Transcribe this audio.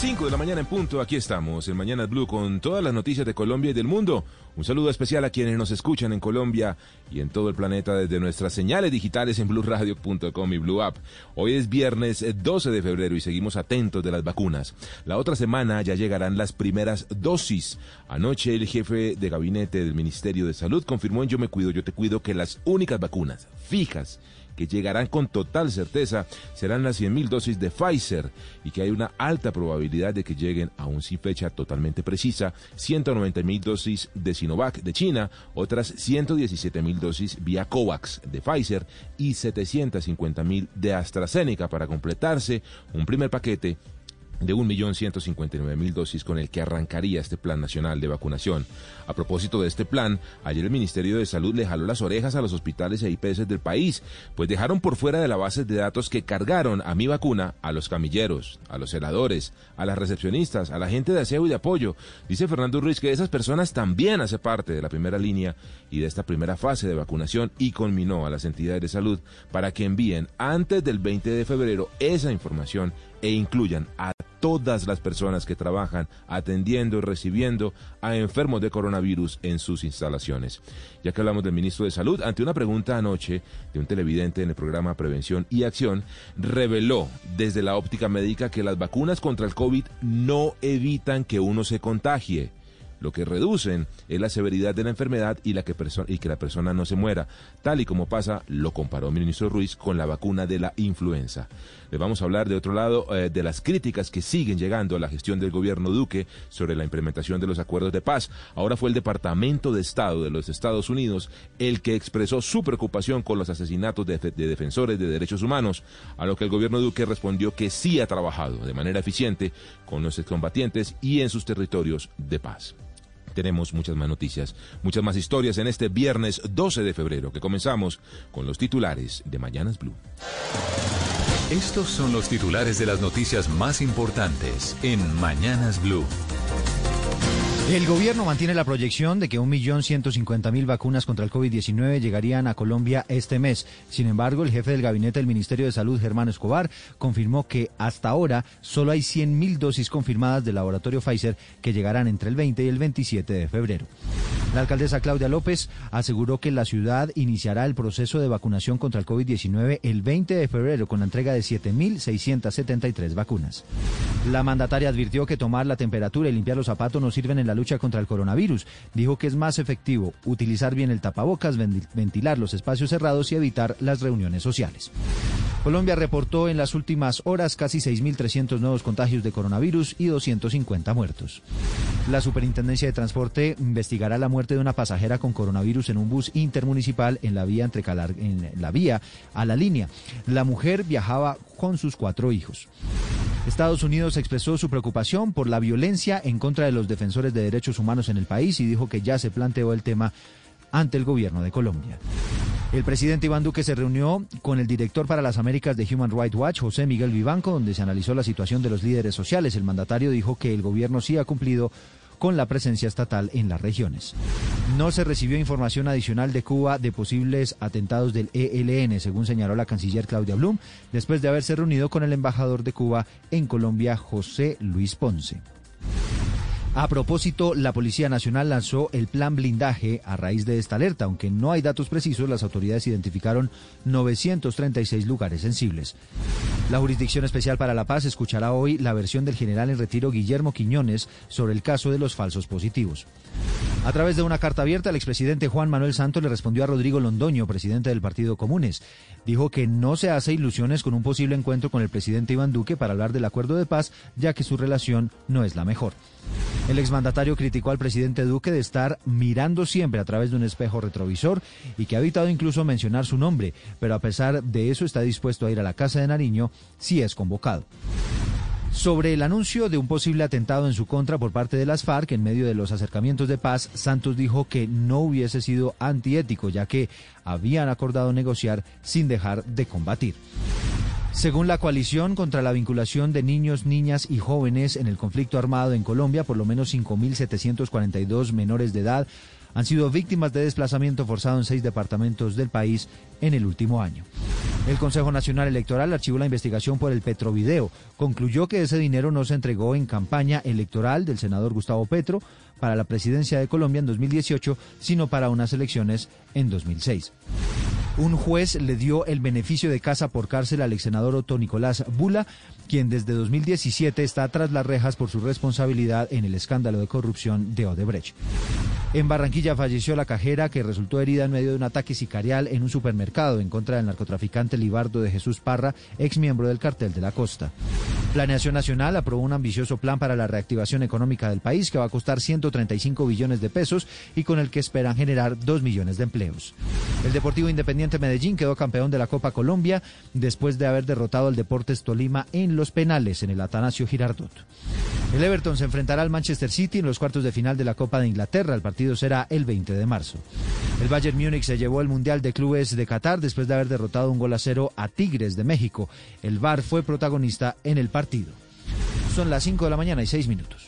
5 de la mañana en punto. Aquí estamos en Mañanas Blue con todas las noticias de Colombia y del mundo. Un saludo especial a quienes nos escuchan en Colombia y en todo el planeta desde nuestras señales digitales en blueradio.com y Blue App. Hoy es viernes 12 de febrero y seguimos atentos de las vacunas. La otra semana ya llegarán las primeras dosis. Anoche el jefe de gabinete del Ministerio de Salud confirmó en Yo me cuido, yo te cuido que las únicas vacunas fijas que llegarán con total certeza serán las 100.000 dosis de Pfizer y que hay una alta probabilidad de que lleguen aún sin fecha totalmente precisa 190.000 dosis de Sinovac de China, otras 117.000 dosis vía COVAX de Pfizer y 750.000 de AstraZeneca para completarse un primer paquete de 1.159.000 dosis con el que arrancaría este plan nacional de vacunación. A propósito de este plan, ayer el Ministerio de Salud le jaló las orejas a los hospitales e IPS del país, pues dejaron por fuera de la base de datos que cargaron a mi vacuna a los camilleros, a los celadores, a las recepcionistas, a la gente de aseo y de apoyo. Dice Fernando Ruiz que esas personas también hacen parte de la primera línea y de esta primera fase de vacunación y conminó a las entidades de salud para que envíen antes del 20 de febrero esa información e incluyan a todas las personas que trabajan atendiendo y recibiendo a enfermos de coronavirus en sus instalaciones. Ya que hablamos del ministro de Salud, ante una pregunta anoche de un televidente en el programa Prevención y Acción, reveló desde la óptica médica que las vacunas contra el COVID no evitan que uno se contagie lo que reducen es la severidad de la enfermedad y, la que, y que la persona no se muera, tal y como pasa, lo comparó el ministro Ruiz con la vacuna de la influenza. Le vamos a hablar de otro lado eh, de las críticas que siguen llegando a la gestión del gobierno Duque sobre la implementación de los acuerdos de paz. Ahora fue el Departamento de Estado de los Estados Unidos el que expresó su preocupación con los asesinatos de, de defensores de derechos humanos, a lo que el gobierno Duque respondió que sí ha trabajado de manera eficiente con los excombatientes y en sus territorios de paz tenemos muchas más noticias, muchas más historias en este viernes 12 de febrero, que comenzamos con los titulares de Mañanas Blue. Estos son los titulares de las noticias más importantes en Mañanas Blue. El gobierno mantiene la proyección de que 1.150.000 vacunas contra el COVID-19 llegarían a Colombia este mes. Sin embargo, el jefe del gabinete del Ministerio de Salud, Germán Escobar, confirmó que hasta ahora solo hay 100.000 dosis confirmadas del laboratorio Pfizer que llegarán entre el 20 y el 27 de febrero. La alcaldesa Claudia López aseguró que la ciudad iniciará el proceso de vacunación contra el COVID-19 el 20 de febrero con la entrega de 7.673 vacunas. La mandataria advirtió que tomar la temperatura y limpiar los zapatos no sirven en la lucha contra el coronavirus. Dijo que es más efectivo utilizar bien el tapabocas, ventilar los espacios cerrados y evitar las reuniones sociales. Colombia reportó en las últimas horas casi 6.300 nuevos contagios de coronavirus y 250 muertos. La Superintendencia de Transporte investigará la muerte de una pasajera con coronavirus en un bus intermunicipal en la vía entre Calar en la vía a la línea. La mujer viajaba con sus cuatro hijos. Estados Unidos expresó su preocupación por la violencia en contra de los defensores de derechos humanos en el país y dijo que ya se planteó el tema ante el gobierno de Colombia. El presidente Iván Duque se reunió con el director para las Américas de Human Rights Watch, José Miguel Vivanco, donde se analizó la situación de los líderes sociales. El mandatario dijo que el gobierno sí ha cumplido con la presencia estatal en las regiones. No se recibió información adicional de Cuba de posibles atentados del ELN, según señaló la canciller Claudia Blum, después de haberse reunido con el embajador de Cuba en Colombia, José Luis Ponce. A propósito, la Policía Nacional lanzó el plan blindaje a raíz de esta alerta. Aunque no hay datos precisos, las autoridades identificaron 936 lugares sensibles. La Jurisdicción Especial para la Paz escuchará hoy la versión del general en retiro Guillermo Quiñones sobre el caso de los falsos positivos. A través de una carta abierta, el expresidente Juan Manuel Santos le respondió a Rodrigo Londoño, presidente del Partido Comunes. Dijo que no se hace ilusiones con un posible encuentro con el presidente Iván Duque para hablar del acuerdo de paz, ya que su relación no es la mejor. El exmandatario criticó al presidente Duque de estar mirando siempre a través de un espejo retrovisor y que ha evitado incluso mencionar su nombre, pero a pesar de eso está dispuesto a ir a la Casa de Nariño si es convocado. Sobre el anuncio de un posible atentado en su contra por parte de las FARC en medio de los acercamientos de paz, Santos dijo que no hubiese sido antiético, ya que habían acordado negociar sin dejar de combatir. Según la coalición contra la vinculación de niños, niñas y jóvenes en el conflicto armado en Colombia, por lo menos 5.742 menores de edad han sido víctimas de desplazamiento forzado en seis departamentos del país en el último año. El Consejo Nacional Electoral archivó la investigación por el Petrovideo. Concluyó que ese dinero no se entregó en campaña electoral del senador Gustavo Petro para la presidencia de Colombia en 2018, sino para unas elecciones en 2006 un juez le dio el beneficio de casa por cárcel al ex senador Otto Nicolás Bula, quien desde 2017 está tras las rejas por su responsabilidad en el escándalo de corrupción de Odebrecht. En Barranquilla falleció la cajera que resultó herida en medio de un ataque sicarial en un supermercado en contra del narcotraficante Libardo de Jesús Parra, ex miembro del cartel de la costa. Planeación Nacional aprobó un ambicioso plan para la reactivación económica del país que va a costar 135 billones de pesos y con el que esperan generar 2 millones de empleos. El Deportivo Independiente Medellín quedó campeón de la Copa Colombia después de haber derrotado al Deportes Tolima en los penales en el Atanasio Girardot. El Everton se enfrentará al Manchester City en los cuartos de final de la Copa de Inglaterra. El partido será el 20 de marzo. El Bayern Múnich se llevó el Mundial de Clubes de Qatar después de haber derrotado un gol a cero a Tigres de México. El VAR fue protagonista en el partido. Son las 5 de la mañana y 6 minutos.